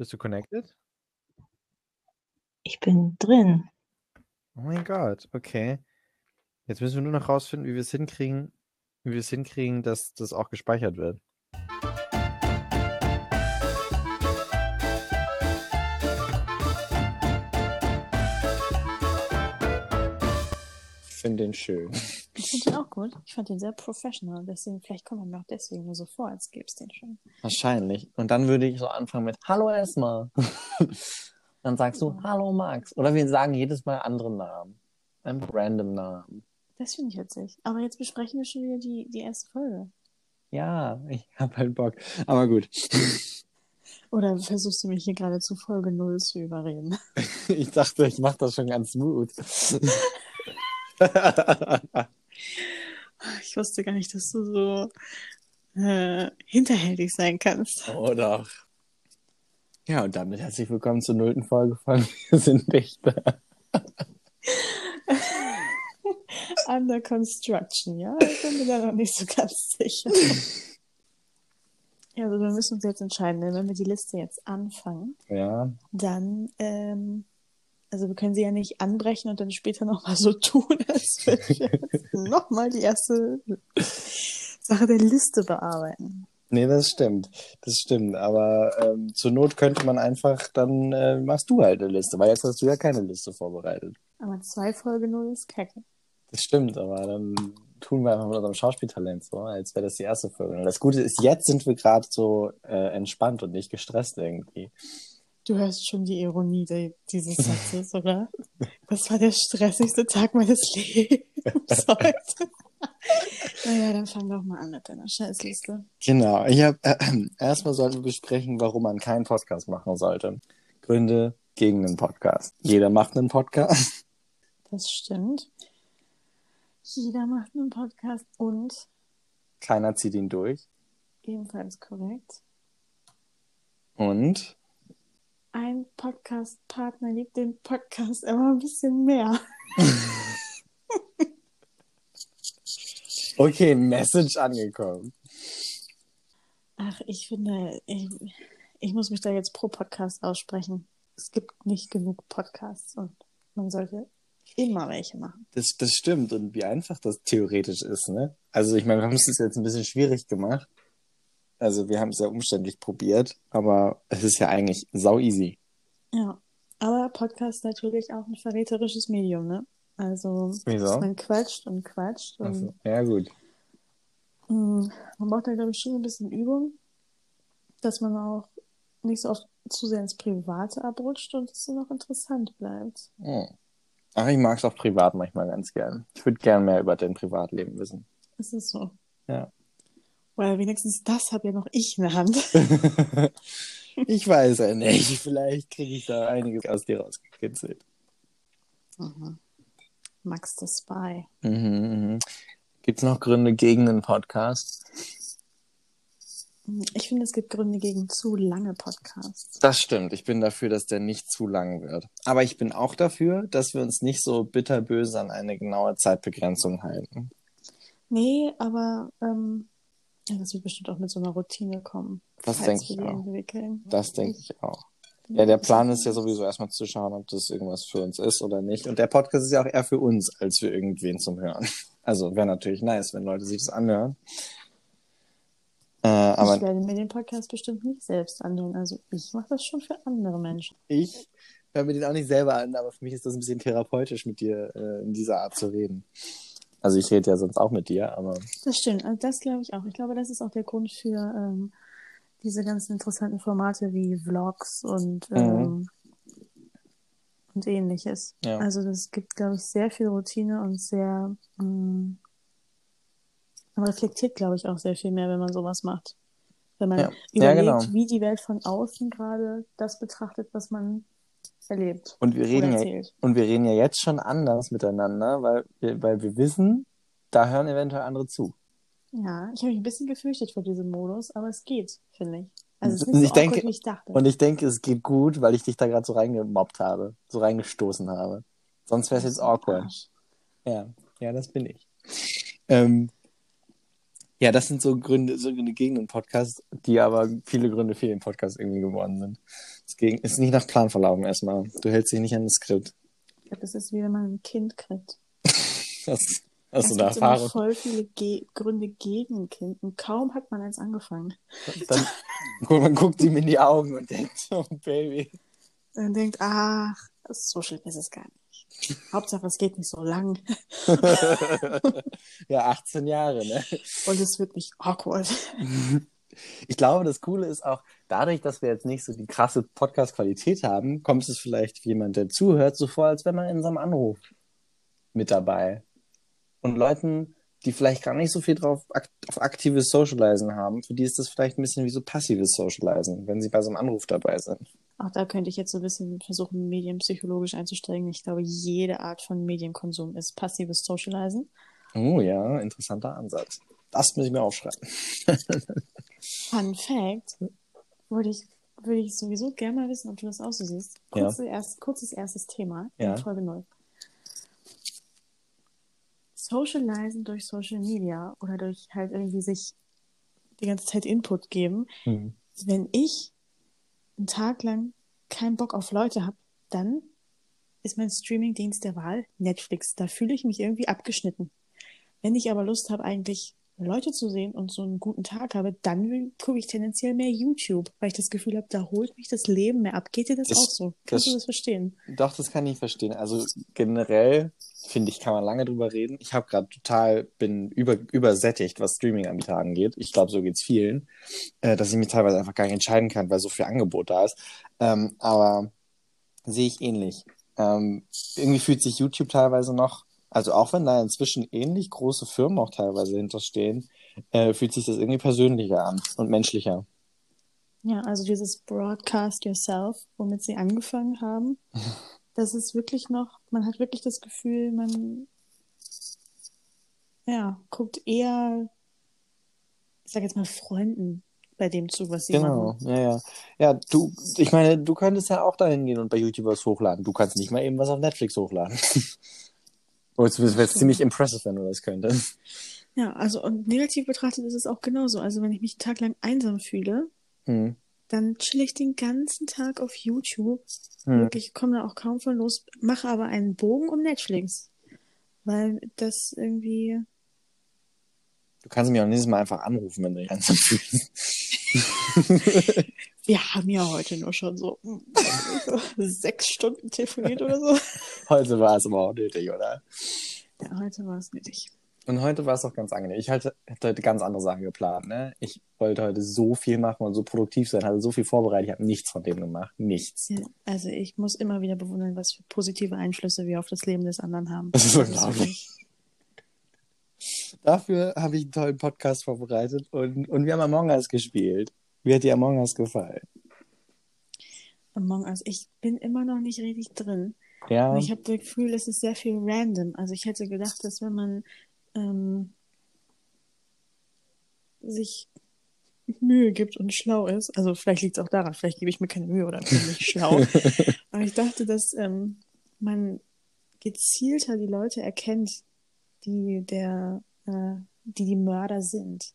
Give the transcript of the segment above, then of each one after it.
Bist du connected? Ich bin drin. Oh mein Gott, okay. Jetzt müssen wir nur noch rausfinden, wie wir es hinkriegen, wie wir es hinkriegen, dass das auch gespeichert wird. Ich finde den schön. Ich finde den auch gut. Ich fand den sehr professional. Deswegen, vielleicht kommt man mir auch deswegen nur so vor, als gäbe es den schon. Wahrscheinlich. Und dann würde ich so anfangen mit Hallo Esma. dann sagst du Hallo Max. Oder wir sagen jedes Mal andere Namen. Ein random Namen. Das finde ich witzig. Aber jetzt besprechen wir schon wieder die, die erste Folge. Ja, ich habe halt Bock. Aber gut. Oder versuchst du mich hier gerade zu Folge 0 zu überreden? ich dachte, ich mache das schon ganz smooth. Ich wusste gar nicht, dass du so äh, hinterhältig sein kannst. Oh doch. Ja, und damit herzlich willkommen zur nullten Folge von Wir sind Dichter. Under Construction, ja? Ich bin mir da noch nicht so ganz sicher. ja, also wir müssen uns jetzt entscheiden, wenn wir die Liste jetzt anfangen, Ja. dann, ähm, also wir können sie ja nicht anbrechen und dann später nochmal so tun, als würden wir jetzt nochmal die erste Sache der Liste bearbeiten. Nee, das stimmt. Das stimmt. Aber ähm, zur Not könnte man einfach, dann äh, machst du halt eine Liste, weil jetzt hast du ja keine Liste vorbereitet. Aber zwei Folge 0 ist kacke. Das stimmt, aber dann tun wir einfach mit unserem Schauspieltalent so, als wäre das die erste Folge. Und das Gute ist, jetzt sind wir gerade so äh, entspannt und nicht gestresst irgendwie. Du hörst schon die Ironie de dieses Satzes, oder? Das war der stressigste Tag meines Lebens heute. naja, dann fang doch mal an mit deiner Scheißliste. Genau. Ich hab, äh, erstmal sollten wir besprechen, warum man keinen Podcast machen sollte. Gründe gegen einen Podcast. Jeder macht einen Podcast. Das stimmt. Jeder macht einen Podcast und Keiner zieht ihn durch. ebenfalls korrekt. Und Ein Podcast-Partner liebt den Podcast immer ein bisschen mehr. okay, Message angekommen. Ach, ich finde, ich, ich muss mich da jetzt pro Podcast aussprechen. Es gibt nicht genug Podcasts und man sollte immer welche machen. Das, das stimmt. Und wie einfach das theoretisch ist, ne? Also ich meine, wir haben es jetzt ein bisschen schwierig gemacht. Also wir haben es ja umständlich probiert, aber es ist ja eigentlich sau easy. Ja, aber Podcast natürlich auch ein verräterisches Medium, ne? Also man quatscht und quatscht und Also, ja, gut. mh, man braucht da, glaube ich, schon ein bisschen Übung, dass man auch nicht so oft zu sehr ins Private abrutscht und es dann auch interessant bleibt. Hm. Ach, ich mag es auch privat manchmal ganz gern. Ich würde gern mehr über dein Privatleben wissen. Ist es so? Ja. Weil wenigstens das habe ja noch ich in der Hand. ich weiß ja nicht. Vielleicht kriege ich da einiges aus dir rausgekitzelt. Mhm. Max the Spy. Mhm, mhm. Gibt es noch Gründe gegen einen Podcast? Ich finde, es gibt Gründe gegen zu lange Podcasts. Das stimmt. Ich bin dafür, dass der nicht zu lang wird. Aber ich bin auch dafür, dass wir uns nicht so bitterböse an eine genaue Zeitbegrenzung halten. Nee, aber ähm, ja, das wird bestimmt auch mit so einer Routine kommen. Das denke ich auch. entwickeln. Das denke ich auch. Ja, der Plan ist ja sowieso erstmal zu schauen, ob das irgendwas für uns ist oder nicht. Und der Podcast ist ja auch eher für uns, als für irgendwen zum Hören. Also wäre natürlich nice, wenn Leute sich das anhören. Äh, ich aber werde mir den Podcast bestimmt nicht selbst anhören. Also ich mache das schon für andere Menschen. ich höre mir den auch nicht selber an, aber für mich ist das ein bisschen therapeutisch, mit dir äh, in dieser Art zu reden. Also ich rede ja sonst auch mit dir, aber Das stimmt, also das glaube ich auch. Ich glaube, das ist auch der Grund für ähm, diese ganzen interessanten Formate wie Vlogs und, ähm, und ähnliches. Ja. Also das gibt, glaube ich, sehr viel Routine und sehr ähm, man reflektiert, glaube ich, auch sehr viel mehr, wenn man sowas macht. Wenn man Ja. Ja, überlegt, genau. wie die Welt von außen gerade das betrachtet, was man erlebt und wir reden ja und wir reden ja jetzt schon anders miteinander, weil wir, weil wir wissen, da hören eventuell andere zu. Ja, ich habe mich ein bisschen gefürchtet vor diesem Modus, aber es geht, finde ich. Also es ist Und nicht ich so denke- awkward, wie ich dachte. Und ich denke, es geht gut, weil ich dich da gerade so reingemobbt habe, so reingestoßen habe. Sonst wäre es jetzt awkward. Arsch. Ja, ja, das bin ich. Ähm, Ja, das sind so Gründe, so Gründe gegen den Podcast, die aber viele Gründe für den Podcast irgendwie geworden sind. Deswegen ist nicht nach Plan verlaufen erstmal. Du hältst dich nicht an das Skript. Ich glaube, das ist wie wenn man ein Kind kriegt. Hast, hast es du da gibt immer Erfahrung? voll viele Ge Gründe gegen ein Kind und kaum hat man eins angefangen. Dann, man guckt ihm in die Augen und denkt, oh Baby. Und denkt, ach, so schlimm ist es gar nicht. Hauptsache, es geht nicht so lang ja, 18 Jahre, ne? und es wird nicht awkward. Ich glaube, das Coole ist auch, dadurch, dass wir jetzt nicht so die krasse Podcast-Qualität haben, kommt es vielleicht jemand, der zuhört, so vor, als wenn man in so einem Anruf mit dabei. Und Leuten, die vielleicht gar nicht so viel drauf auf aktives Socializen haben, für die ist das vielleicht ein bisschen wie so passives Socializen, wenn sie bei so einem Anruf dabei sind. Auch da könnte ich jetzt so ein bisschen versuchen, medienpsychologisch einzusteigen. Ich glaube, jede Art von Medienkonsum ist passives Socializen. Oh ja, interessanter Ansatz. Das muss ich mir aufschreiben. Fun Fact, würde ich, würde ich sowieso gerne mal wissen, ob du das auch so siehst. Kurze erst, kurzes erstes Thema Ja. in Folge 0. Socializen durch Social Media oder durch halt irgendwie sich die ganze Zeit Input geben. Hm. Wenn ich einen Tag lang keinen Bock auf Leute habe, dann ist mein Streamingdienst der Wahl Netflix. Da fühle ich mich irgendwie abgeschnitten. Wenn ich aber Lust habe, eigentlich Leute zu sehen und so einen guten Tag habe, dann gucke ich tendenziell mehr YouTube, weil ich das Gefühl habe, da holt mich das Leben mehr ab. Geht dir das, Das- auch so? Kannst das- du das verstehen? Doch, das kann ich verstehen. Also generell finde ich, kann man lange drüber reden. Ich habe gerade total, bin über, übersättigt, was Streaming-Anbieter angeht. Ich glaube, so geht's vielen, äh, dass ich mich teilweise einfach gar nicht entscheiden kann, weil so viel Angebot da ist. Ähm, aber sehe ich ähnlich. Ähm, irgendwie fühlt sich YouTube teilweise noch, also auch wenn da inzwischen ähnlich große Firmen auch teilweise hinterstehen, äh, fühlt sich das irgendwie persönlicher an und menschlicher. Ja, also dieses Broadcast Yourself, womit sie angefangen haben, das ist wirklich noch, man hat wirklich das Gefühl, man ja, guckt eher, ich sag jetzt mal Freunden bei dem zu, was sie Genau, machen. ja, ja. Ja, du, ich meine, du könntest ja auch dahin gehen und bei YouTube was hochladen. Du kannst nicht mal eben was auf Netflix hochladen. Oh, es wäre ziemlich impressive, wenn du das könntest. Ja, also und negativ betrachtet ist es auch genauso. Also wenn ich mich einen Tag lang einsam fühle, Hm. dann chill ich den ganzen Tag auf YouTube. Hm. Wirklich, komme da auch kaum von los, mache aber einen Bogen um Netflix. Weil das irgendwie, Du kannst mich auch nächstes Mal einfach anrufen, wenn du dich einsam fühlst. wir haben ja heute nur schon so sechs Stunden telefoniert oder so. Heute war es aber auch nötig, oder? Ja, heute war es nötig. Und heute war es auch ganz angenehm. Ich hatte, hatte heute ganz andere Sachen geplant, ne? Ich wollte heute so viel machen und so produktiv sein, hatte so viel vorbereitet. Ich habe nichts von dem gemacht. Nichts. Ja, also ich muss immer wieder bewundern, was für positive Einflüsse wir auf das Leben des anderen haben. Das ist Also unglaublich. Dafür habe ich einen tollen Podcast vorbereitet und, und wir haben Among Us gespielt. Wie hat dir Among Us gefallen? Among Us. Ich bin immer noch nicht richtig drin. Ja. Und ich habe das Gefühl, es ist sehr viel random. Also ich hätte gedacht, dass wenn man ähm, sich Mühe gibt und schlau ist, also vielleicht liegt es auch daran, vielleicht gebe ich mir keine Mühe oder bin nicht schlau. Aber ich dachte, dass ähm, man gezielter die Leute erkennt, die der, äh, die die Mörder sind.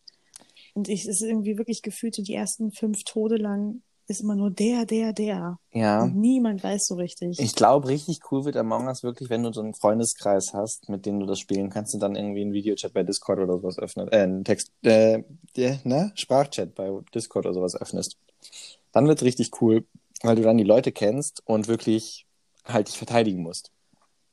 Und ich, es ist irgendwie wirklich gefühlt, die ersten fünf Tode lang ist immer nur der, der, der. ja. Und niemand weiß so richtig. Ich glaube, richtig cool wird Among Us wirklich, wenn du so einen Freundeskreis hast, mit dem du das spielen kannst und dann irgendwie einen Videochat bei Discord oder sowas öffnest. Äh, einen Text, äh, der, ne? Sprachchat bei Discord oder sowas öffnest. Dann wird's richtig cool, weil du dann die Leute kennst und wirklich halt dich verteidigen musst.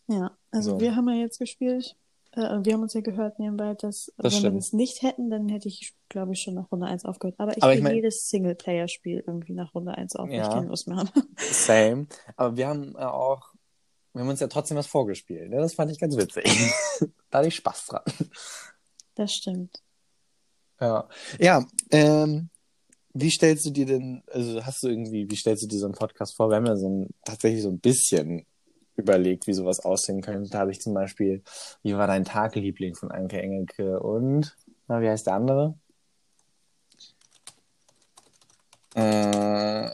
Ja, also So. wir haben ja jetzt gespielt, wir haben uns ja gehört nebenbei, dass Das wenn stimmt. wir das nicht hätten, dann hätte ich, glaube ich, schon nach Runde 1 aufgehört. Aber ich Aber ich will mein- jedes Singleplayer-Spiel irgendwie nach Runde 1 auf, Ja. ich keine Lust mehr habe. Same. Aber wir haben äh, auch, wir haben uns ja trotzdem was vorgespielt. Ne? Das fand ich ganz witzig. da hatte ich Spaß dran. Das stimmt. Ja. Ja, ähm, wie stellst du dir denn, also hast du irgendwie, wie stellst du dir so einen Podcast vor? Wir haben ja so ein, tatsächlich so ein bisschen überlegt, wie sowas aussehen könnte. Da habe ich zum Beispiel, wie war dein Tagliebling von Anke Engelke und, na, wie heißt der andere? Äh,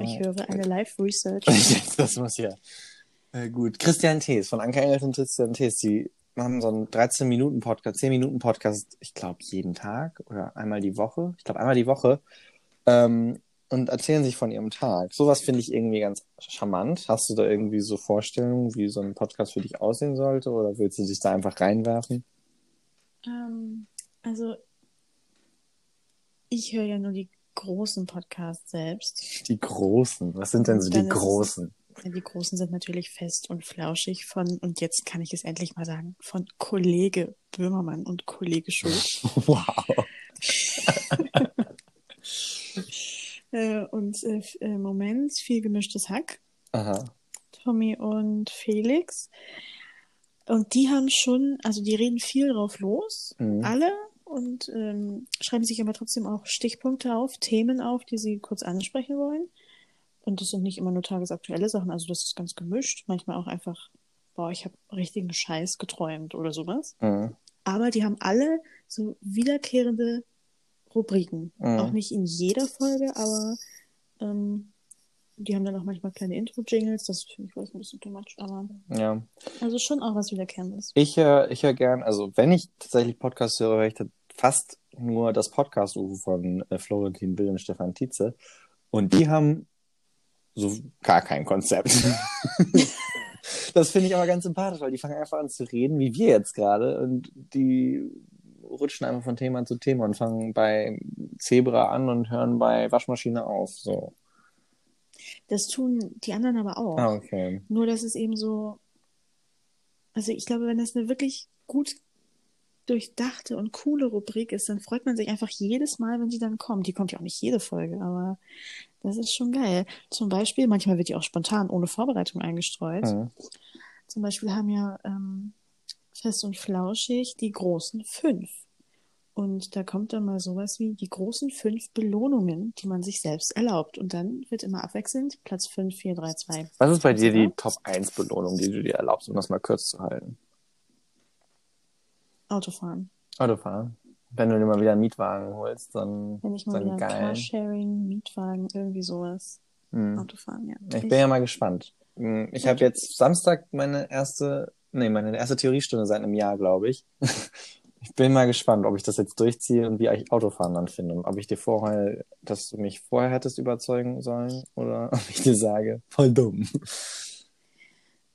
Ich höre eine Live-Research. Das muss ja. Äh, gut. Christian Thees von Anke Engelke und Christian Thees, die machen so einen 13-Minuten-Podcast, 10-Minuten-Podcast, ich glaube, jeden Tag oder einmal die Woche. Ich glaube, einmal die Woche. Ähm, und erzählen sich von ihrem Tag. Sowas finde ich irgendwie ganz charmant. Hast du da irgendwie so Vorstellungen, wie so ein Podcast für dich aussehen sollte? Oder willst du dich da einfach reinwerfen? Ähm, also, ich höre ja nur die großen Podcasts selbst. Die großen. Was sind denn so die es- großen? Ja, Die großen sind natürlich fest und flauschig von, und jetzt kann ich es endlich mal sagen, von Kollege Böhmermann und Kollege Schulz. Wow. äh, und äh, äh, Moment, viel gemischtes Hack. Aha. Tommy und Felix. Und die haben schon, also die reden viel drauf los, Mhm. alle, und ähm, schreiben sich aber trotzdem auch Stichpunkte auf, Themen auf, die sie kurz ansprechen wollen. Und das sind nicht immer nur tagesaktuelle Sachen, also das ist ganz gemischt. Manchmal auch einfach, boah, ich habe richtigen Scheiß geträumt oder sowas. Mhm. Aber die haben alle so wiederkehrende Rubriken. Mhm. Auch nicht in jeder Folge, aber ähm, die haben dann auch manchmal kleine Intro-Jingles. Das finde ich vielleicht ein bisschen too much, aber Ja. also schon auch was Wiederkehrendes. Ich höre ich hör gern, also wenn ich tatsächlich Podcast höre, höre ich fast nur das Podcast-UFO von äh, Florentin Will und Stefan Tietze. Und die haben so gar kein Konzept. das finde ich aber ganz sympathisch, weil die fangen einfach an zu reden, wie wir jetzt gerade. Und die rutschen einfach von Thema zu Thema und fangen bei Zebra an und hören bei Waschmaschine auf. So. Das tun die anderen aber auch. Ah, okay. Nur, dass es eben so, also ich glaube, wenn das eine wirklich gut durchdachte und coole Rubrik ist, dann freut man sich einfach jedes Mal, wenn die dann kommt. Die kommt ja auch nicht jede Folge, aber das ist schon geil. Zum Beispiel, manchmal wird die auch spontan ohne Vorbereitung eingestreut. Mhm. Zum Beispiel haben ja ähm, Fest und Flauschig die großen fünf. Und da kommt dann mal sowas wie die großen fünf Belohnungen, die man sich selbst erlaubt. Und dann wird immer abwechselnd Platz 5, 4, 3, 2. Was ist bei dir die? Top 1 Belohnung, die du dir erlaubst, um das mal kurz zu halten? Autofahren. Autofahren. Wenn du dir mal wieder einen Mietwagen holst, dann Wenn ich mal wieder geilen. Carsharing, Mietwagen, irgendwie sowas. Hm. Autofahren, ja. Ich bin ja mal gespannt. Hm, Ich habe jetzt Samstag meine erste, nee, meine erste Theoriestunde seit einem Jahr, glaube ich. Ich bin mal gespannt, ob ich das jetzt durchziehe und wie ich Autofahren dann finde. Ob ich dir vorher, dass du mich vorher hättest überzeugen sollen oder ob ich dir sage, voll dumm.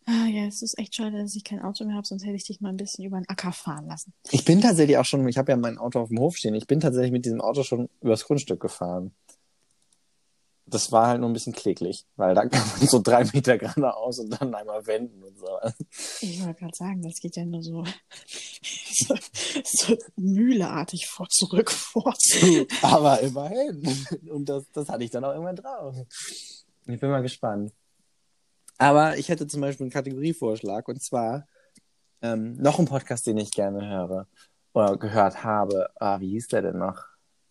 Ah, ja, es ist echt schade, dass ich kein Auto mehr habe, sonst hätte ich dich mal ein bisschen über den Acker fahren lassen. Ich bin tatsächlich auch schon, ich habe ja mein Auto auf dem Hof stehen, ich bin tatsächlich mit diesem Auto schon übers Grundstück gefahren. Das war halt nur ein bisschen kläglich, weil da kann man so drei Meter geradeaus und dann einmal wenden und so. Ich wollte gerade sagen, das geht ja nur so, so, so mühleartig vor, zurück, vor. Aber immerhin. Und das, das hatte ich dann auch irgendwann drauf. Ich bin mal gespannt. Aber ich hätte zum Beispiel einen Kategorievorschlag und zwar ähm, noch einen Podcast, den ich gerne höre oder gehört habe. Ah, wie hieß der denn noch?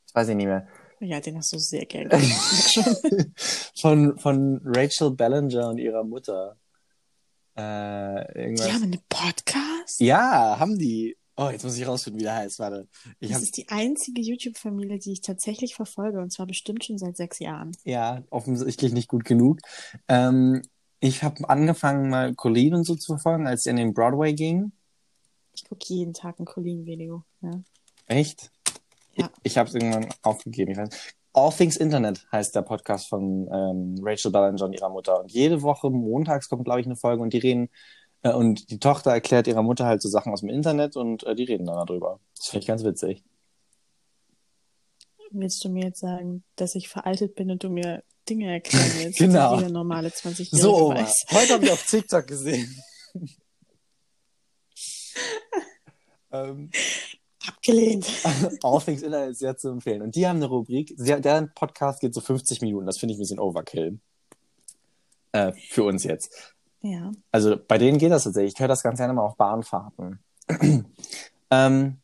Das weiß ich nicht mehr. Ja, den hast du sehr gern von, von Rachel Ballinger und ihrer Mutter. Äh, irgendwas. Die haben einen Podcast? ja, haben die. Oh, jetzt muss ich rausfinden, wie der heißt. Warte. Ich Das hab, ist die einzige YouTube-Familie, die ich tatsächlich verfolge, und zwar bestimmt schon seit sechs Jahren. ja, offensichtlich nicht gut genug. Ähm, ich habe angefangen, mal Colleen und so zu verfolgen, als sie in den Broadway ging. Ich gucke jeden Tag ein Colleen-Video. Ja. Echt? Ja. Ich, ich habe es irgendwann aufgegeben. Ich weiß. All Things Internet heißt der Podcast von ähm, Rachel Ballinger und ihrer Mutter. Und jede Woche montags kommt, glaube ich, eine Folge und die reden äh, und die Tochter erklärt ihrer Mutter halt so Sachen aus dem Internet und äh, die reden dann darüber. Das finde ich ganz witzig. Willst du mir jetzt sagen, dass ich veraltet bin und du mir Dinge erklären willst, Genau. jeder normale 20-Jährige So, Oma. Heute habe ich auf TikTok gesehen. ähm, Abgelehnt. All Things Internet ist sehr zu empfehlen. Und die haben eine Rubrik, sie, deren Podcast geht so 50 Minuten. Das finde ich ein bisschen Overkill. Äh, für uns jetzt. Ja. Also bei denen geht das tatsächlich. Ich höre das ganz gerne mal auf Bahnfahrten. ähm,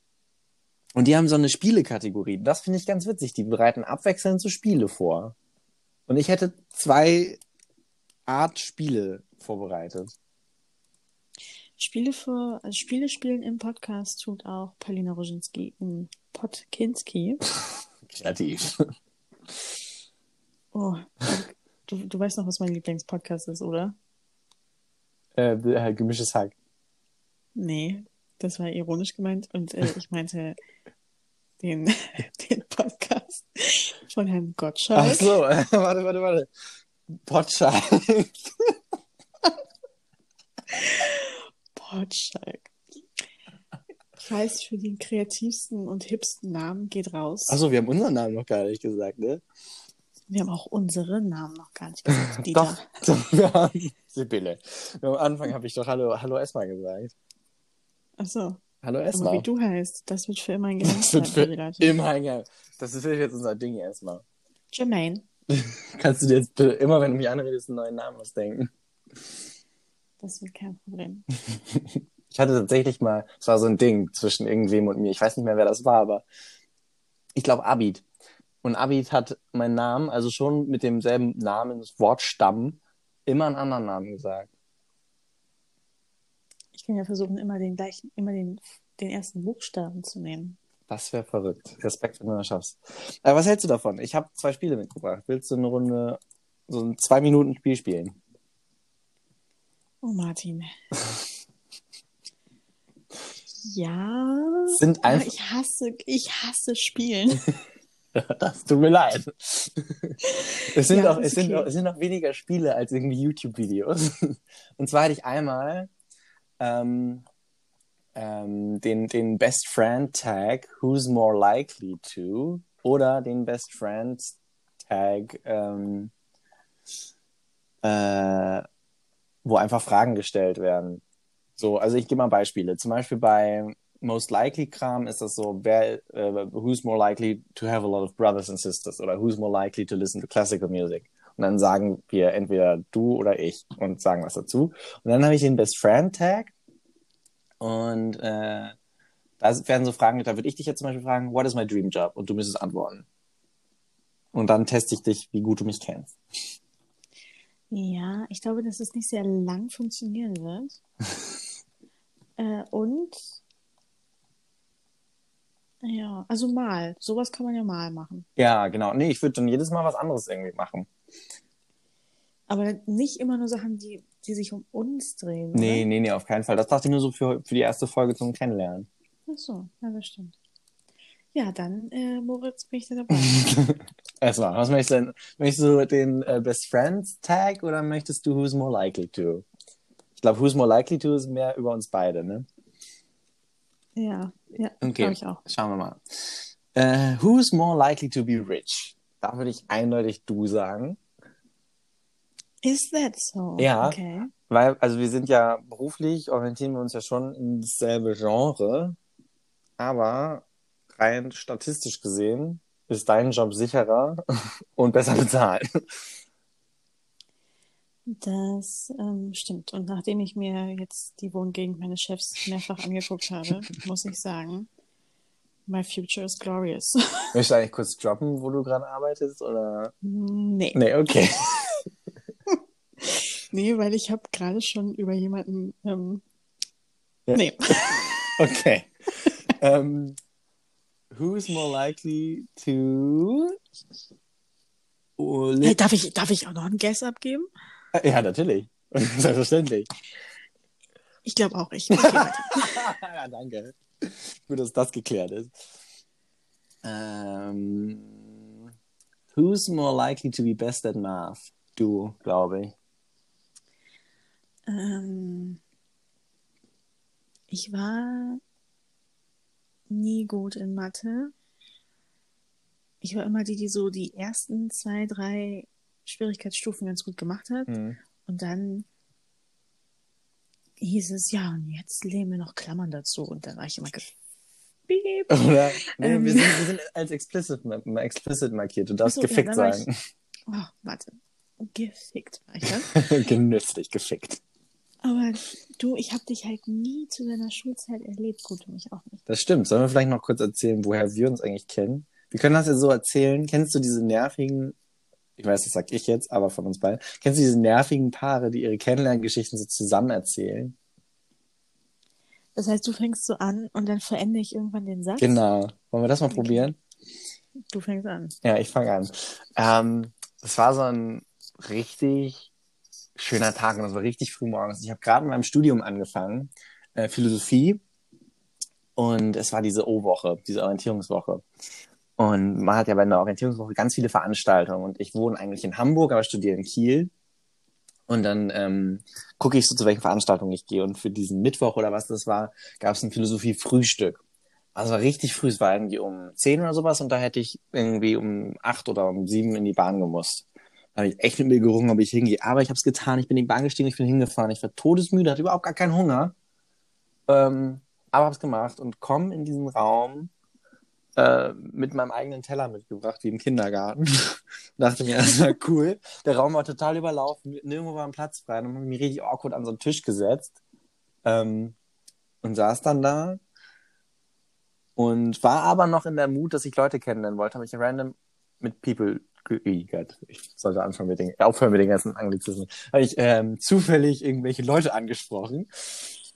und die haben so eine Spielekategorie. Das finde ich ganz witzig. Die bereiten abwechselnd so Spiele vor. Und ich hätte zwei Art Spiele vorbereitet. Spiele für, also Spiele spielen im Podcast tut auch Paulina Roginski im Podkinski. Kreativ. Oh, du, du weißt noch, was mein Lieblingspodcast ist, oder? Äh, äh, gemischtes Hack. Nee. das war ironisch gemeint. Und äh, ich meinte den, den Podcast von Herrn Gottschalk. Ach so, warte, warte, warte. Potschalk. Potschalk. Preis für den kreativsten und hipsten Namen geht raus. Achso, wir haben unseren Namen noch gar nicht gesagt, ne? Wir haben auch unsere Namen noch gar nicht gesagt. Doch, Dieter. doch, wir haben Sibylle. Am Anfang habe ich doch Hallo, Hallo Esma gesagt. Achso. Hallo Aber Esma. wie du heißt, das wird für immer ein Geheimnis Das wird für immer ein Geheim- Das ist jetzt unser Ding erstmal. Jermaine. Kannst du dir jetzt bitte immer, wenn du mich anredest, einen neuen Namen ausdenken? Das wird kein Problem. Ich hatte tatsächlich mal, es war so ein Ding zwischen irgendwem und mir. Ich weiß nicht mehr, wer das war, aber ich glaube Abid. Und Abid hat meinen Namen, also schon mit demselben Namen, das Wortstamm, immer einen anderen Namen gesagt. Ich kann ja versuchen, immer den gleichen, immer den, den ersten Buchstaben zu nehmen. Das wäre verrückt. Respekt, wenn du das schaffst. Aber was hältst du davon? Ich habe zwei Spiele mitgebracht. Willst du eine Runde, so ein zwei Minuten Spiel spielen? Oh, Martin. Ja. Sind einfach- ich hasse, ich hasse Spielen. Das tut mir leid. Es sind, Ja, auch, es, sind okay. auch, es sind auch weniger Spiele als irgendwie YouTube-Videos. Und zwar hatte ich einmal ähm, ähm, den, den Best Friend Tag Who's More Likely to oder den Best Friend Tag ähm, äh, wo einfach Fragen gestellt werden. So, also ich gebe mal Beispiele. Zum Beispiel bei Most Likely Kram ist das so, wer, äh, who's more likely to have a lot of brothers and sisters oder who's more likely to listen to classical music. Und dann sagen wir entweder du oder ich und sagen was dazu. Und dann habe ich den Best Friend Tag und äh, da werden so Fragen, da würde ich dich jetzt zum Beispiel fragen, what is my dream job? Und du müsstest antworten. Und dann teste ich dich, wie gut du mich kennst. Ja, ich glaube, dass es nicht sehr lang funktionieren wird. äh, und ja, also mal. Sowas kann man ja mal machen. Ja, genau. Nee, ich würde dann jedes Mal was anderes irgendwie machen. Aber nicht immer nur Sachen, die, die sich um uns drehen. Nee, Oder? nee, nee, auf keinen Fall. Das dachte ich nur so für, für die erste Folge zum Kennenlernen. Ach so, ja, das stimmt. Ja, dann, äh, Moritz, bin ich da dabei. Erstmal, was möchtest du denn? Möchtest du den äh, Best Friends Tag oder möchtest du Who's More Likely to? Ich glaube, Who's More Likely to ist mehr über uns beide, ne? ja, ja, Okay. ich auch. Schauen wir mal. Äh, who's more likely to be rich? Da würde ich eindeutig du sagen. Is that so? Ja. Okay. Weil, also wir sind ja beruflich, orientieren wir uns ja schon in dasselbe Genre. Aber rein statistisch gesehen ist dein Job sicherer und besser bezahlt. Das ähm, stimmt. Und nachdem ich mir jetzt die Wohngegend meines Chefs mehrfach angeguckt habe, muss ich sagen, my future is glorious. Möchtest du eigentlich kurz droppen, wo du gerade arbeitest? Oder? nee. Nee, okay. Nee, weil ich habe gerade schon über jemanden. Ähm, Ja. Nee. Okay. ähm, who's more likely to Hey, darf, ich, darf ich auch noch einen Guess abgeben? Ja, natürlich. Selbstverständlich. Ich glaube auch. Ich, okay, ja, danke. Gut, dass das geklärt ist. Ähm, who's more likely to be best at math? Du, glaube ich. ähm, ich war nie gut in Mathe. Ich war immer die, die so die ersten zwei, drei Schwierigkeitsstufen ganz gut gemacht hat. Hm. Und dann hieß es, ja, und jetzt legen wir noch Klammern dazu. Und dann war ich immer ge Piep. Oder? Nee, Ähm. wir, sind, wir sind als explicit, explicit markiert. Du darfst so, ja, gefickt dann war ich- sagen. Oh, warte. Gefickt war ich dann. Genüsslich gefickt. Aber du, ich habe dich halt nie zu deiner Schulzeit erlebt. Gut, du mich auch nicht. Das stimmt. Sollen wir vielleicht noch kurz erzählen, woher wir uns eigentlich kennen? Wir können das ja so erzählen. Kennst du diese nervigen, ich weiß, das sag ich jetzt, aber von uns beiden, kennst du diese nervigen Paare, die ihre Kennenlerngeschichten so zusammen erzählen? Das heißt, du fängst so an und dann verändere ich irgendwann den Satz. Genau. Wollen wir das mal Okay. probieren? Du fängst an. Ja, ich fange an. Ähm, es war so ein richtig schöner Tag und das war richtig früh morgens. Ich habe gerade in meinem Studium angefangen, äh, Philosophie. Und es war diese O-Woche, diese Orientierungswoche. Und man hat ja bei einer Orientierungswoche ganz viele Veranstaltungen. Und ich wohne eigentlich in Hamburg, aber studiere in Kiel. Und dann ähm, gucke ich so, zu welchen Veranstaltungen ich gehe. Und für diesen Mittwoch oder was das war, gab es ein Philosophie-Frühstück. Also war richtig früh, es war irgendwie um zehn oder sowas und da hätte ich irgendwie um acht oder um sieben in die Bahn gemusst. Da habe ich echt mit mir gerungen, ob ich hingehe. Aber ich habe es getan, ich bin in die Bahn gestiegen, ich bin hingefahren. Ich war todesmüde, hatte überhaupt gar keinen Hunger. Ähm, aber habe es gemacht und komme in diesen Raum äh, mit meinem eigenen Teller mitgebracht, wie im Kindergarten. Dachte mir, das war cool. Der Raum war total überlaufen, nirgendwo war ein Platz frei. Dann habe ich mich richtig awkward an so einen Tisch gesetzt ähm, und saß dann da und war aber noch in der Mut, dass ich Leute kennenlernen wollte. Habe ich random mit People geigert. Ich sollte anfangen mit den, aufhören mit den ganzen Anglizismen. Habe ich ähm, zufällig irgendwelche Leute angesprochen.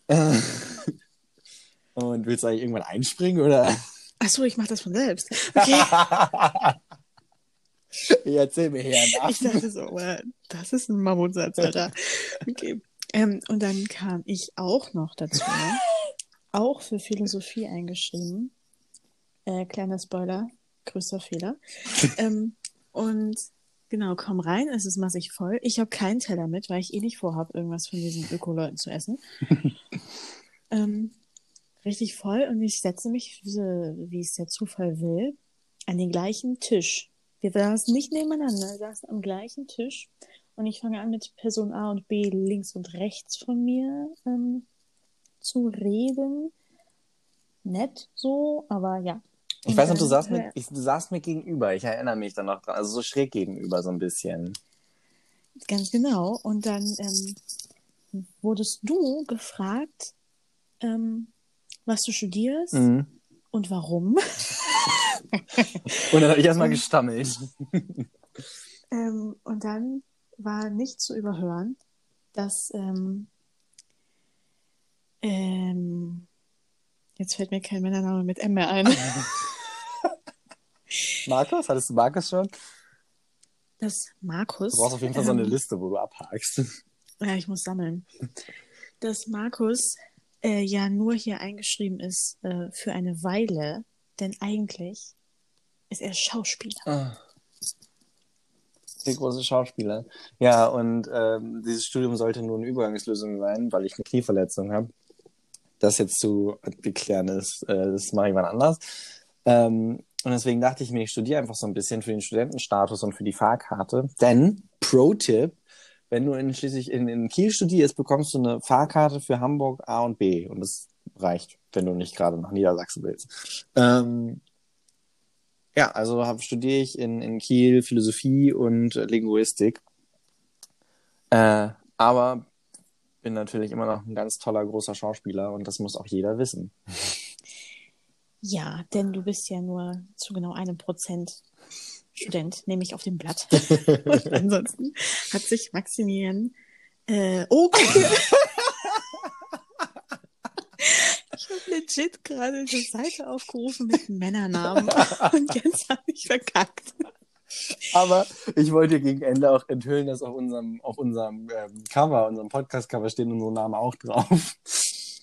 Äh, und willst du eigentlich irgendwann einspringen oder? Ach so, ich mache das von selbst. Okay. ich erzähl mir hier nach. Ich dachte so, well, das ist ein Mammutsatz, Alter. Okay. Ähm, und dann kam ich auch noch dazu, auch für Philosophie eingeschrieben. Äh, kleiner Spoiler, größter Fehler. ähm, und genau, komm rein, es ist massig voll. Ich habe keinen Teller mit, weil ich eh nicht vorhabe, irgendwas von diesen Öko-Leuten zu essen. ähm, richtig voll und ich setze mich, wie es der Zufall will, an den gleichen Tisch. Wir saßen nicht nebeneinander, wir saßen am gleichen Tisch und ich fange an mit Person A und B links und rechts von mir ähm, zu reden. Nett so, aber ja. Ich weiß noch, du saßt, mir, ich, du saßt mir gegenüber, ich erinnere mich dann noch dran, also so schräg gegenüber so ein bisschen. Ganz genau. Und dann ähm, wurdest du gefragt, ähm, was du studierst mhm. und warum. und dann habe ich erstmal gestammelt. ähm, und dann war nicht zu überhören, dass ähm, ähm, jetzt fällt mir kein Männername mit M mehr ein. Markus? Hattest du Markus schon? Das Markus. Du brauchst auf jeden Fall so eine ähm, Liste, wo du abhakst. Ja, ich muss sammeln. Dass Markus äh, ja nur hier eingeschrieben ist äh, für eine Weile, denn eigentlich ist er Schauspieler. Ah. Der große Schauspieler. Ja, und ähm, dieses Studium sollte nur eine Übergangslösung sein, weil ich eine Knieverletzung habe. Das jetzt zu beklären ist, äh, das mache ich mal anders. Ähm, und deswegen dachte ich mir, ich studiere einfach so ein bisschen für den Studentenstatus und für die Fahrkarte. Denn, Pro-Tipp, wenn du in, schließlich in, in Kiel studierst, bekommst du eine Fahrkarte für Hamburg A und B. Und das reicht, wenn du nicht gerade nach Niedersachsen willst. Ähm, ja, also studiere ich in, in Kiel Philosophie und Linguistik. Äh, aber bin natürlich immer noch ein ganz toller, großer Schauspieler und das muss auch jeder wissen. Ja, denn du bist ja nur zu genau einem Prozent Student, nämlich auf dem Blatt. Und ansonsten hat sich Maximilian. Äh, oh, Ich habe legit gerade eine Seite aufgerufen mit Männernamen und jetzt habe ich verkackt. Aber ich wollte gegen Ende auch enthüllen, dass auf unserem, auf unserem ähm, Cover, unserem Podcast-Cover stehen unsere Namen auch drauf.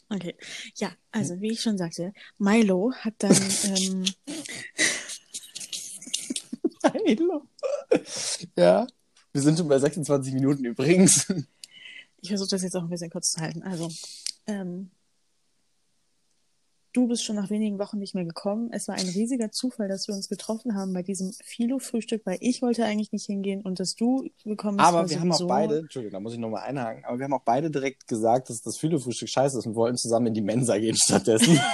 Okay. Ja, also wie ich schon sagte, Milo hat dann ähm, Milo. Ja, wir sind schon bei 26 Minuten übrigens. Ich versuche das jetzt auch ein bisschen kurz zu halten. Also, ähm, du bist schon nach wenigen Wochen nicht mehr gekommen. Es war ein riesiger Zufall, dass wir uns getroffen haben bei diesem Philo-Frühstück, weil ich wollte eigentlich nicht hingehen und dass du gekommen bist. Aber wir haben auch beide, Entschuldigung, da muss ich nochmal einhaken, aber wir haben auch beide direkt gesagt, dass das Philo-Frühstück scheiße ist und wollten zusammen in die Mensa gehen stattdessen.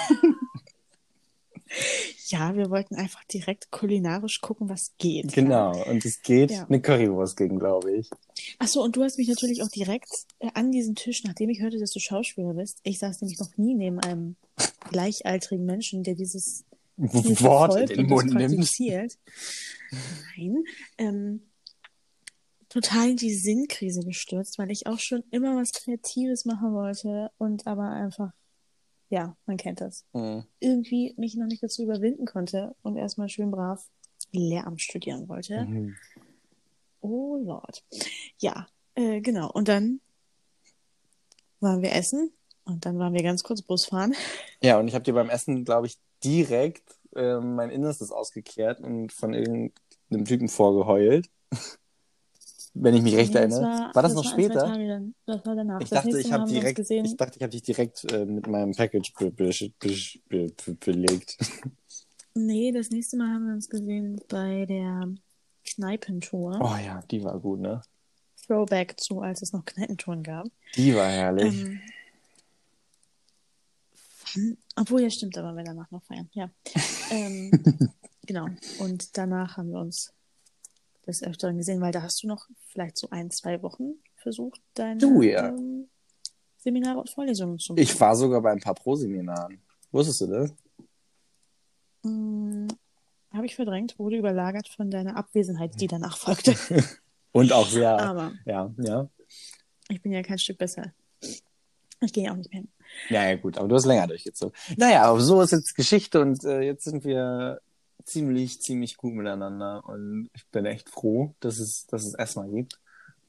Ja, wir wollten einfach direkt kulinarisch gucken, was geht. Genau, ja. und es geht ja. eine Currywurst gegen, glaube ich. Achso, und du hast mich natürlich auch direkt äh, an diesen Tisch, nachdem ich hörte, dass du Schauspieler bist. Ich saß nämlich noch nie neben einem gleichaltrigen Menschen, der dieses Wort in den Mund nimmt. Nein. Ähm, total in die Sinnkrise gestürzt, weil ich auch schon immer was Kreatives machen wollte und aber einfach ja, man kennt das. Mhm. Irgendwie mich noch nicht dazu überwinden konnte und erstmal schön brav Lehramt studieren wollte. Mhm. Oh Lord. Ja, äh, genau. Und dann waren wir essen Und dann waren wir ganz kurz Busfahren. Ja, und ich habe dir beim Essen, glaube ich, direkt äh, mein Innerstes ausgekehrt und von irgendeinem Typen vorgeheult. Wenn ich mich recht Nee, erinnere. war, war das, noch war später? Das war danach. Ich Das dachte, ich habe direkt, ich dachte, ich habe dich direkt äh, mit meinem Package be be be be be belegt. Nee, das nächste Mal haben wir uns gesehen bei der Kneipentour. Oh ja, die war gut, ne? Throwback zu, als es noch Kneipentouren gab. Die war herrlich. Ähm, obwohl, ja, stimmt, aber wir danach noch feiern. Ja. ähm, genau. Und danach haben wir uns des Öfteren gesehen, weil da hast du noch vielleicht so ein, zwei Wochen versucht, deine Du, ja. ähm, Seminare und Vorlesungen zu Ich war sogar bei ein paar Pro-Seminaren. Wusstest du das? Mm, Habe ich verdrängt, wurde überlagert von deiner Abwesenheit, die danach folgte. Und auch sehr, Aber ja, ja. ich bin ja kein Stück besser. Ich gehe auch nicht mehr hin. Ja, ja, gut, aber du hast länger durchgezogen. Naja, aber so ist jetzt Geschichte und äh, jetzt sind wir ziemlich, ziemlich gut miteinander und ich bin echt froh, dass es, dass es erstmal gibt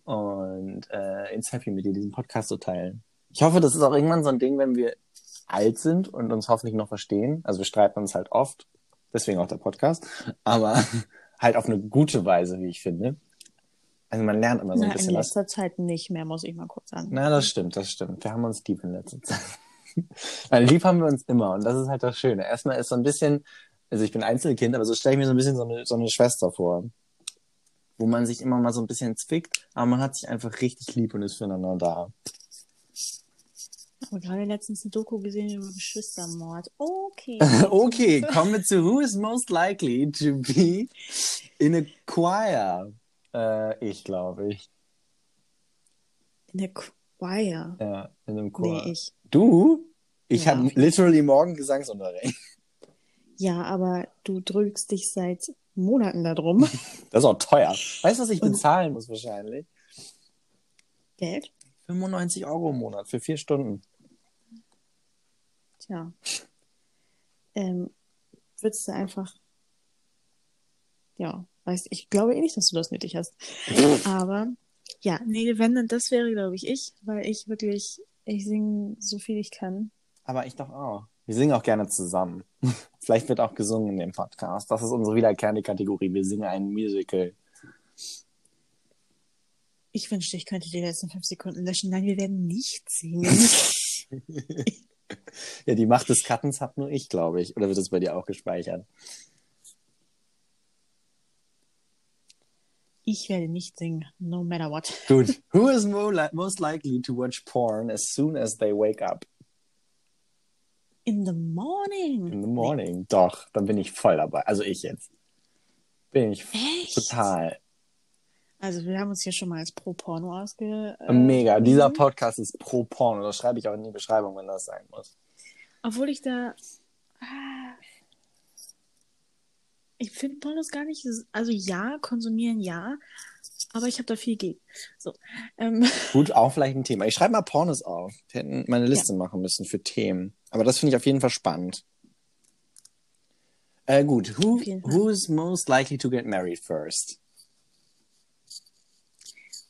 und äh, ins Happy mit dir diesen Podcast zu teilen. Ich hoffe, das ist auch irgendwann so ein Ding, wenn wir alt sind und uns hoffentlich noch verstehen. Also wir streiten uns halt oft, deswegen auch der Podcast, aber halt auf eine gute Weise, wie ich finde. Also man lernt immer so ein Na, in bisschen was. letzter Zeit nicht mehr, muss ich mal kurz sagen. Na, das stimmt, das stimmt. Wir haben uns lieb in letzter Zeit. Weil lieb haben wir uns immer und das ist halt das Schöne. Erstmal ist so ein bisschen, also ich bin Einzelkind, aber so stelle ich mir so ein bisschen so eine, so eine Schwester vor. Wo man sich immer mal so ein bisschen zwickt, aber man hat sich einfach richtig lieb und ist füreinander da. Aber gerade letztens eine Doku gesehen über Geschwistermord. Okay. okay, kommen wir zu Who is most likely to be in a choir? Äh, ich glaube ich. In der Choir. Ja, in einem Chor. Nee, ich. Du? Ich Ja, habe literally morgen Gesangsunterricht. Ja, aber du drückst dich seit Monaten darum. Das ist auch teuer. Weißt du, was ich Und- bezahlen muss wahrscheinlich? Geld? 95 Euro im Monat für vier Stunden. Tja. Ähm, würdest du einfach. Ja, weißt ich glaube eh nicht, dass du das nötig hast. Aber ja, nee, wenn, dann das wäre, glaube ich, ich, weil ich wirklich, ich singe so viel ich kann. Aber ich doch auch. Wir singen auch gerne zusammen. Vielleicht wird auch gesungen in dem Podcast. Das ist unsere wiederkehrende Kategorie. Wir singen ein Musical. Ich wünschte, ich könnte die letzten fünf Sekunden löschen. Nein, wir werden nicht singen. Ja, die Macht des Cuttens hat nur ich, glaube ich. Oder wird es bei dir auch gespeichert? Ich werde nicht singen, no matter what. Gut. Who is li most likely to watch porn as soon as they wake up In the morning. in the morning? Doch, dann bin ich voll dabei. Also ich jetzt. Bin ich Echt? total. Also wir haben uns hier schon mal als Pro-Porno ausge... äh, Mega. Dieser mhm. Podcast ist pro Porno. Das schreibe ich auch in die Beschreibung, wenn das sein muss. Obwohl ich da... Ah. Ich finde Pornos gar nicht... Also ja, konsumieren ja, aber ich habe da viel gegen. So. Ähm, Gut, auch vielleicht ein Thema. Ich schreibe mal Pornos auf. Wir hätten meine Liste machen müssen für Themen. Aber das finde ich auf jeden Fall spannend. Äh, gut. Who, Auf jeden Fall. who is most likely to get married first?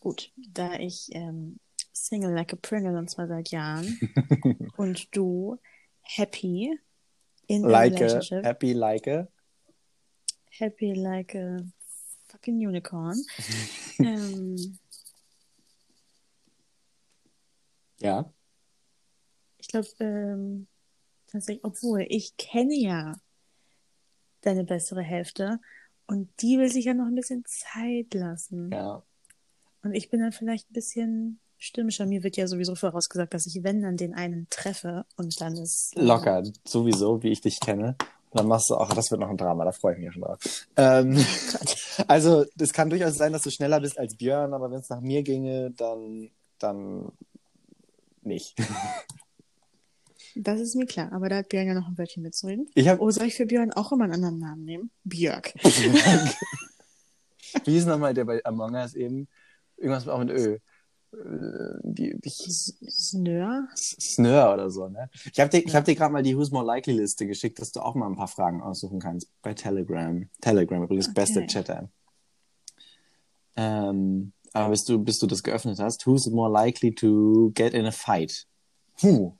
gut, da ich ähm, Single like a Pringle und zwar seit Jahren und du happy in a Like a, relationship, happy like a. happy like a fucking unicorn. ähm, Ja. ich glaube, ähm, tatsächlich, obwohl ich kenne ja deine bessere Hälfte und die will sich ja noch ein bisschen Zeit lassen. Ja. Und ich bin dann vielleicht ein bisschen stimmischer. Mir wird ja sowieso vorausgesagt, dass ich, wenn dann den einen treffe und dann ist. Locker. Sowieso, wie ich dich kenne. Dann machst du auch, das wird noch ein Drama, da freue ich mich ja schon drauf. Ähm, also, es kann durchaus sein, dass du schneller bist als Björn, aber wenn es nach mir ginge, dann, dann nicht. Das ist mir klar, aber da hat Björn ja noch ein Wörtchen mitzureden. Ich habe Oh, soll ich für Björn auch immer einen anderen Namen nehmen? Björk. Wie ist nochmal der bei Among Us eben? Irgendwas auch mit Ö. Äh, Die, die, Snör? Snör oder so, ne? Ich habe dir, hab dir gerade mal die Who's More Likely Liste geschickt, dass du auch mal ein paar Fragen aussuchen kannst bei Telegram. Telegram übrigens, Okay. beste Chat-App. Ähm, aber bis du, bis du das geöffnet hast, who's more likely to get in a fight? Huh.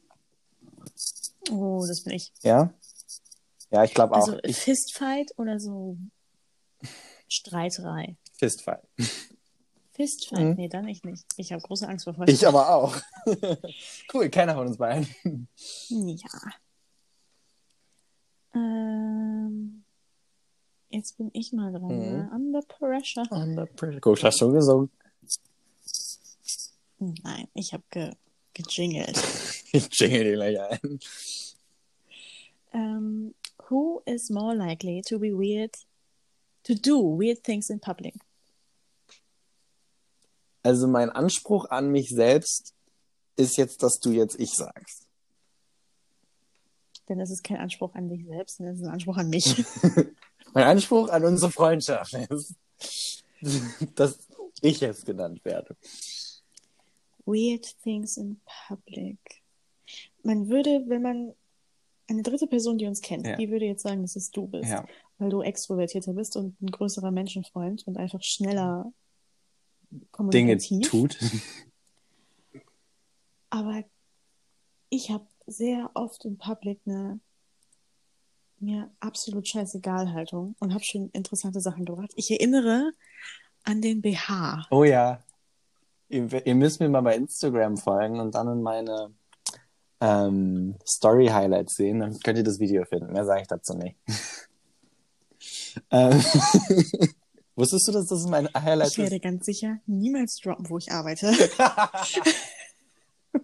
Oh, das bin ich. Ja? Ja, ich glaube auch. Also ich, Fistfight oder so Streiterei? Fistfight. Fistfight? Mhm. Nee, dann ich nicht. Ich habe große Angst vor Fäusten. Ich aber auch. cool, keiner von uns beiden. Ja. Ähm, jetzt bin ich mal dran. Mhm. Ne? Under pressure. Under pressure. Guck, hast du schon gesungen. Nein, ich habe ge gejingelt. Ich jingle dir gleich ein. Ähm, who is more likely to be weird, to do weird things in public? Also mein Anspruch an mich selbst ist jetzt, dass du jetzt ich sagst. Denn das ist kein Anspruch an dich selbst, sondern das ist ein Anspruch an mich. Mein Anspruch an unsere Freundschaft ist, dass ich jetzt genannt werde. weird things in public. Man würde, wenn man eine dritte Person, die uns kennt, Ja. die würde jetzt sagen, dass es du bist, Ja. weil du extrovertierter bist und ein größerer Menschenfreund und einfach schneller Dinge tut. Aber ich habe sehr oft im Public eine mir absolut scheißegal Haltung und habe schon interessante Sachen gebracht. Ich erinnere an den BH. Oh ja. Ihr, ihr müsst mir mal bei Instagram folgen und dann in meine ähm, Story-Highlights sehen. Dann könnt ihr das Video finden. Mehr sage ich dazu nicht. ähm, wusstest du, dass das mein Highlight Ich werde ganz sicher niemals droppen, wo ich arbeite. ist?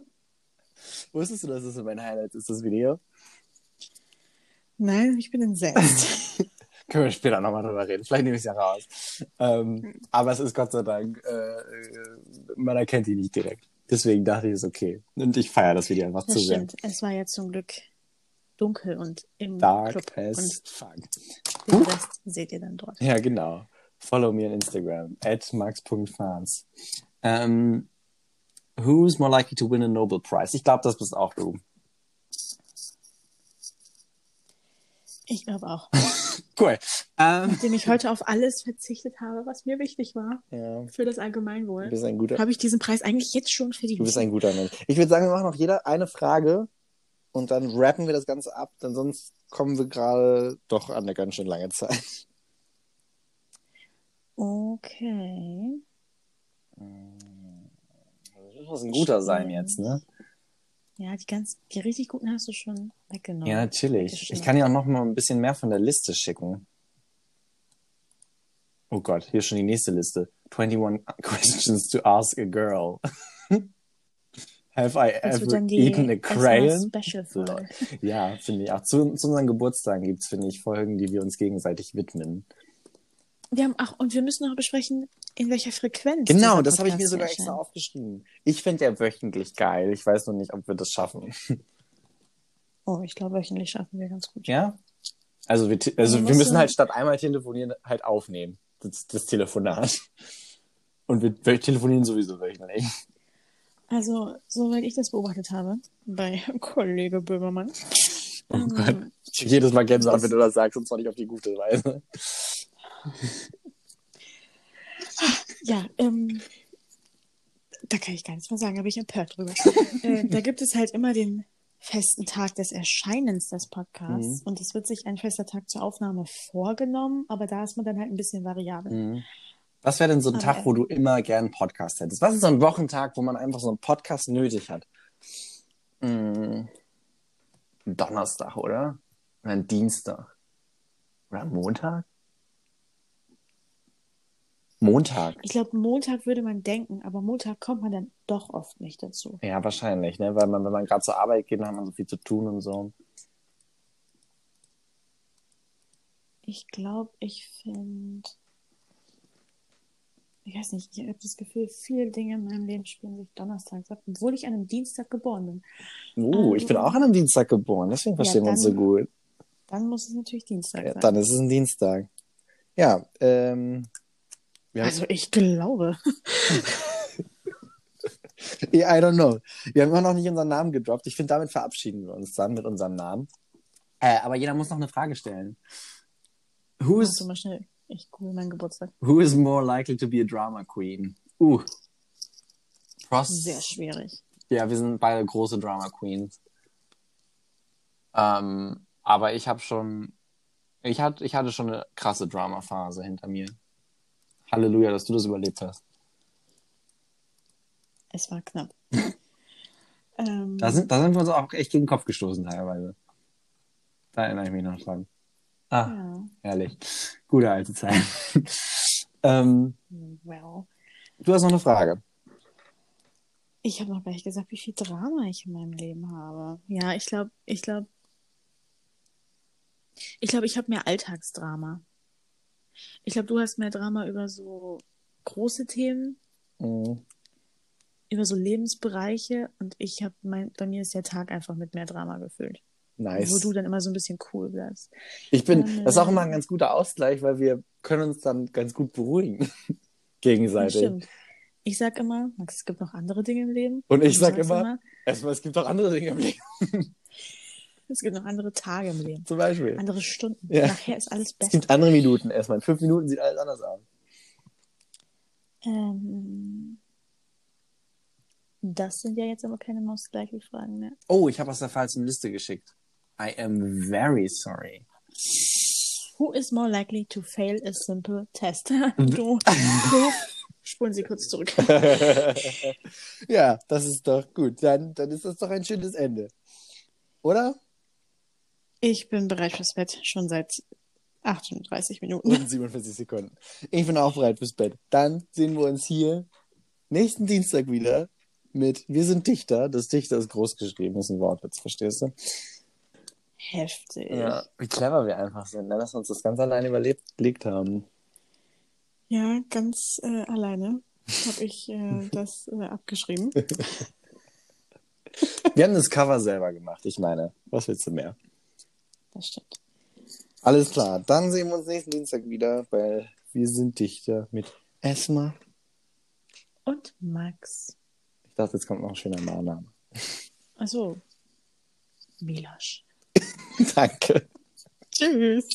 wusstest du, dass das mein Highlight ist, das Video? Nein, ich bin entsetzt. Können wir später nochmal drüber reden. Vielleicht nehme ich es ja raus. Ähm, aber es ist Gott sei Dank, äh, äh, man erkennt ihn nicht direkt. Deswegen dachte ich, es ist okay. Und ich feiere das Video einfach Das zu sehr. stimmt. Es war ja zum Glück dunkel und im Dark Club. as fuck. den Rest seht ihr dann dort. Ja, genau. Follow me on Instagram at max.fans. Ähm, who's more likely to win a Nobel Prize? Ich glaube, das bist auch du. Ich glaube auch. Cool. Ähm, Nachdem ich heute auf alles verzichtet habe, was mir wichtig war ja, für das du Allgemeinwohl, bist ein guter, habe ich diesen Preis eigentlich jetzt schon verdient. du bist ein guter Mensch. Ich würde sagen, wir machen noch jeder eine Frage und dann rappen wir das Ganze ab, denn sonst kommen wir gerade doch an eine ganz schön lange Zeit. Okay. Das muss ein guter sein jetzt, ne? Ja, die ganz, die richtig guten hast du schon weggenommen. Ja, natürlich. Ich kann dir auch noch mal ein bisschen mehr von der Liste schicken. Oh Gott, hier ist schon die nächste Liste. 21 questions to ask a girl. Have I Das ever eaten a crayon? Ja, finde ich. Auch zu, zu unseren Geburtstagen gibt's finde ich, Folgen, die wir uns gegenseitig widmen. Wir haben, ach, und wir müssen noch besprechen, in welcher Frequenz. Genau, das habe ich mir sogar extra aufgeschrieben. Ich finde ja wöchentlich geil. Ich weiß noch nicht, ob wir das schaffen. Oh, ich glaube, wöchentlich schaffen wir ganz gut. Ja? Also wir, also wir müssen halt statt einmal telefonieren halt aufnehmen. Das, das Telefonat. Und wir, telefonieren sowieso wöchentlich. Also, soweit ich das beobachtet habe, bei Kollege Böhmermann. Oh ähm, Gott. Ich krieg jedes Mal Gänsehaut, wenn du das sagst, und zwar nicht auf die gute Weise. Ja, ähm, da kann ich gar nichts mehr sagen, da bin ich empört drüber. äh, da gibt es halt immer den festen Tag des Erscheinens des Podcasts Mhm. und es wird sich ein fester Tag zur Aufnahme vorgenommen, aber da ist man dann halt ein bisschen variabel. Was wäre denn so ein Aber, Tag, wo du immer gern einen Podcast hättest? Was ist so ein Wochentag, wo man einfach so einen Podcast nötig hat? Hm. Ein Donnerstag, oder? Oder ein Dienstag? Oder ein Montag? Montag. Ich glaube, Montag würde man denken, aber Montag kommt man dann doch oft nicht dazu. Ja, wahrscheinlich, ne? Weil man, wenn man gerade zur Arbeit geht, dann hat man so viel zu tun und so. Ich glaube, ich finde. Ich weiß nicht, ich habe das Gefühl, viele Dinge in meinem Leben spielen sich donnerstags ab, obwohl ich an einem Dienstag geboren bin. Uh, ich bin Ähm, auch an einem Dienstag geboren, deswegen ja, verstehen wir uns so dann- gut. Dann muss es natürlich Dienstag Ja, sein. dann ist es ein Dienstag. Ja, ähm. Haben, Also ich glaube. I don't know. Wir haben immer noch nicht unseren Namen gedroppt. Ich finde, damit verabschieden wir uns dann mit unserem Namen. Äh, aber jeder muss noch eine Frage stellen. Who is, mal schnell. Ich google meinen Geburtstag. who is more likely to be a drama queen? Uh. Prost. Sehr schwierig. Ja, wir sind beide große Drama Queens. Ähm, aber ich habe schon, ich hatte, ich hatte schon eine krasse Drama-Phase hinter mir. Halleluja, dass du das überlebt hast. Es war knapp. ähm, Da sind, da sind wir uns auch echt gegen den Kopf gestoßen teilweise. Da erinnere ich mich noch dran. Ah, ja, herrlich. Gute alte Zeit. ähm, well. du hast noch eine Frage. Ich habe noch gar nicht gesagt, wie viel Drama ich in meinem Leben habe. Ja, ich glaube, ich glaube, ich glaube, ich habe mehr Alltagsdrama. Ich glaube, du hast mehr Drama über so große Themen, Mhm. über so Lebensbereiche und ich habe mein, bei mir ist der Tag einfach mit mehr Drama gefüllt. Nice. Wo du dann immer so ein bisschen cool bleibst. Ich bin, Ähm, das ist auch immer ein ganz guter Ausgleich, weil wir können uns dann ganz gut beruhigen. Gegenseitig. stimmt. Ich sag immer, Max, es gibt noch andere Dinge im Leben. Und ich sag sagst immer, erstmal, es gibt auch andere Dinge im Leben. Es gibt noch andere Tage im Leben. Zum Beispiel. Andere Stunden. Ja. Nachher ist alles Es besser. gibt andere Minuten erstmal. In fünf Minuten sieht alles anders aus. Ähm, das sind ja jetzt aber keine mausgleichen Fragen mehr. Oh, ich habe aus der falschen Liste geschickt. I am very sorry. Who is more likely to fail a simple test? du, du, spulen Sie kurz zurück. ja, das ist doch gut. Dann, dann ist das doch ein schönes Ende. Oder? Ich bin bereit fürs Bett, schon seit 38 Minuten. Und 47 Sekunden. Ich bin auch bereit fürs Bett. Dann sehen wir uns hier nächsten Dienstag wieder mit Wir sind Dichter. Das Dichter ist groß geschrieben, ist ein Wortwitz, verstehst du? Heftig. Ja, wie clever wir einfach sind, ne? dass wir uns das ganz alleine überlegt haben. Ja, ganz äh, alleine habe ich äh, das äh, abgeschrieben. Wir haben das Cover selber gemacht, ich meine. Was willst du mehr? Das stimmt. Alles klar, dann sehen wir uns nächsten Dienstag wieder bei Wir sind Dichter mit Esma. Und Max. Ich dachte, jetzt kommt noch ein schöner Nachname. Also, Milosch. Danke. Tschüss.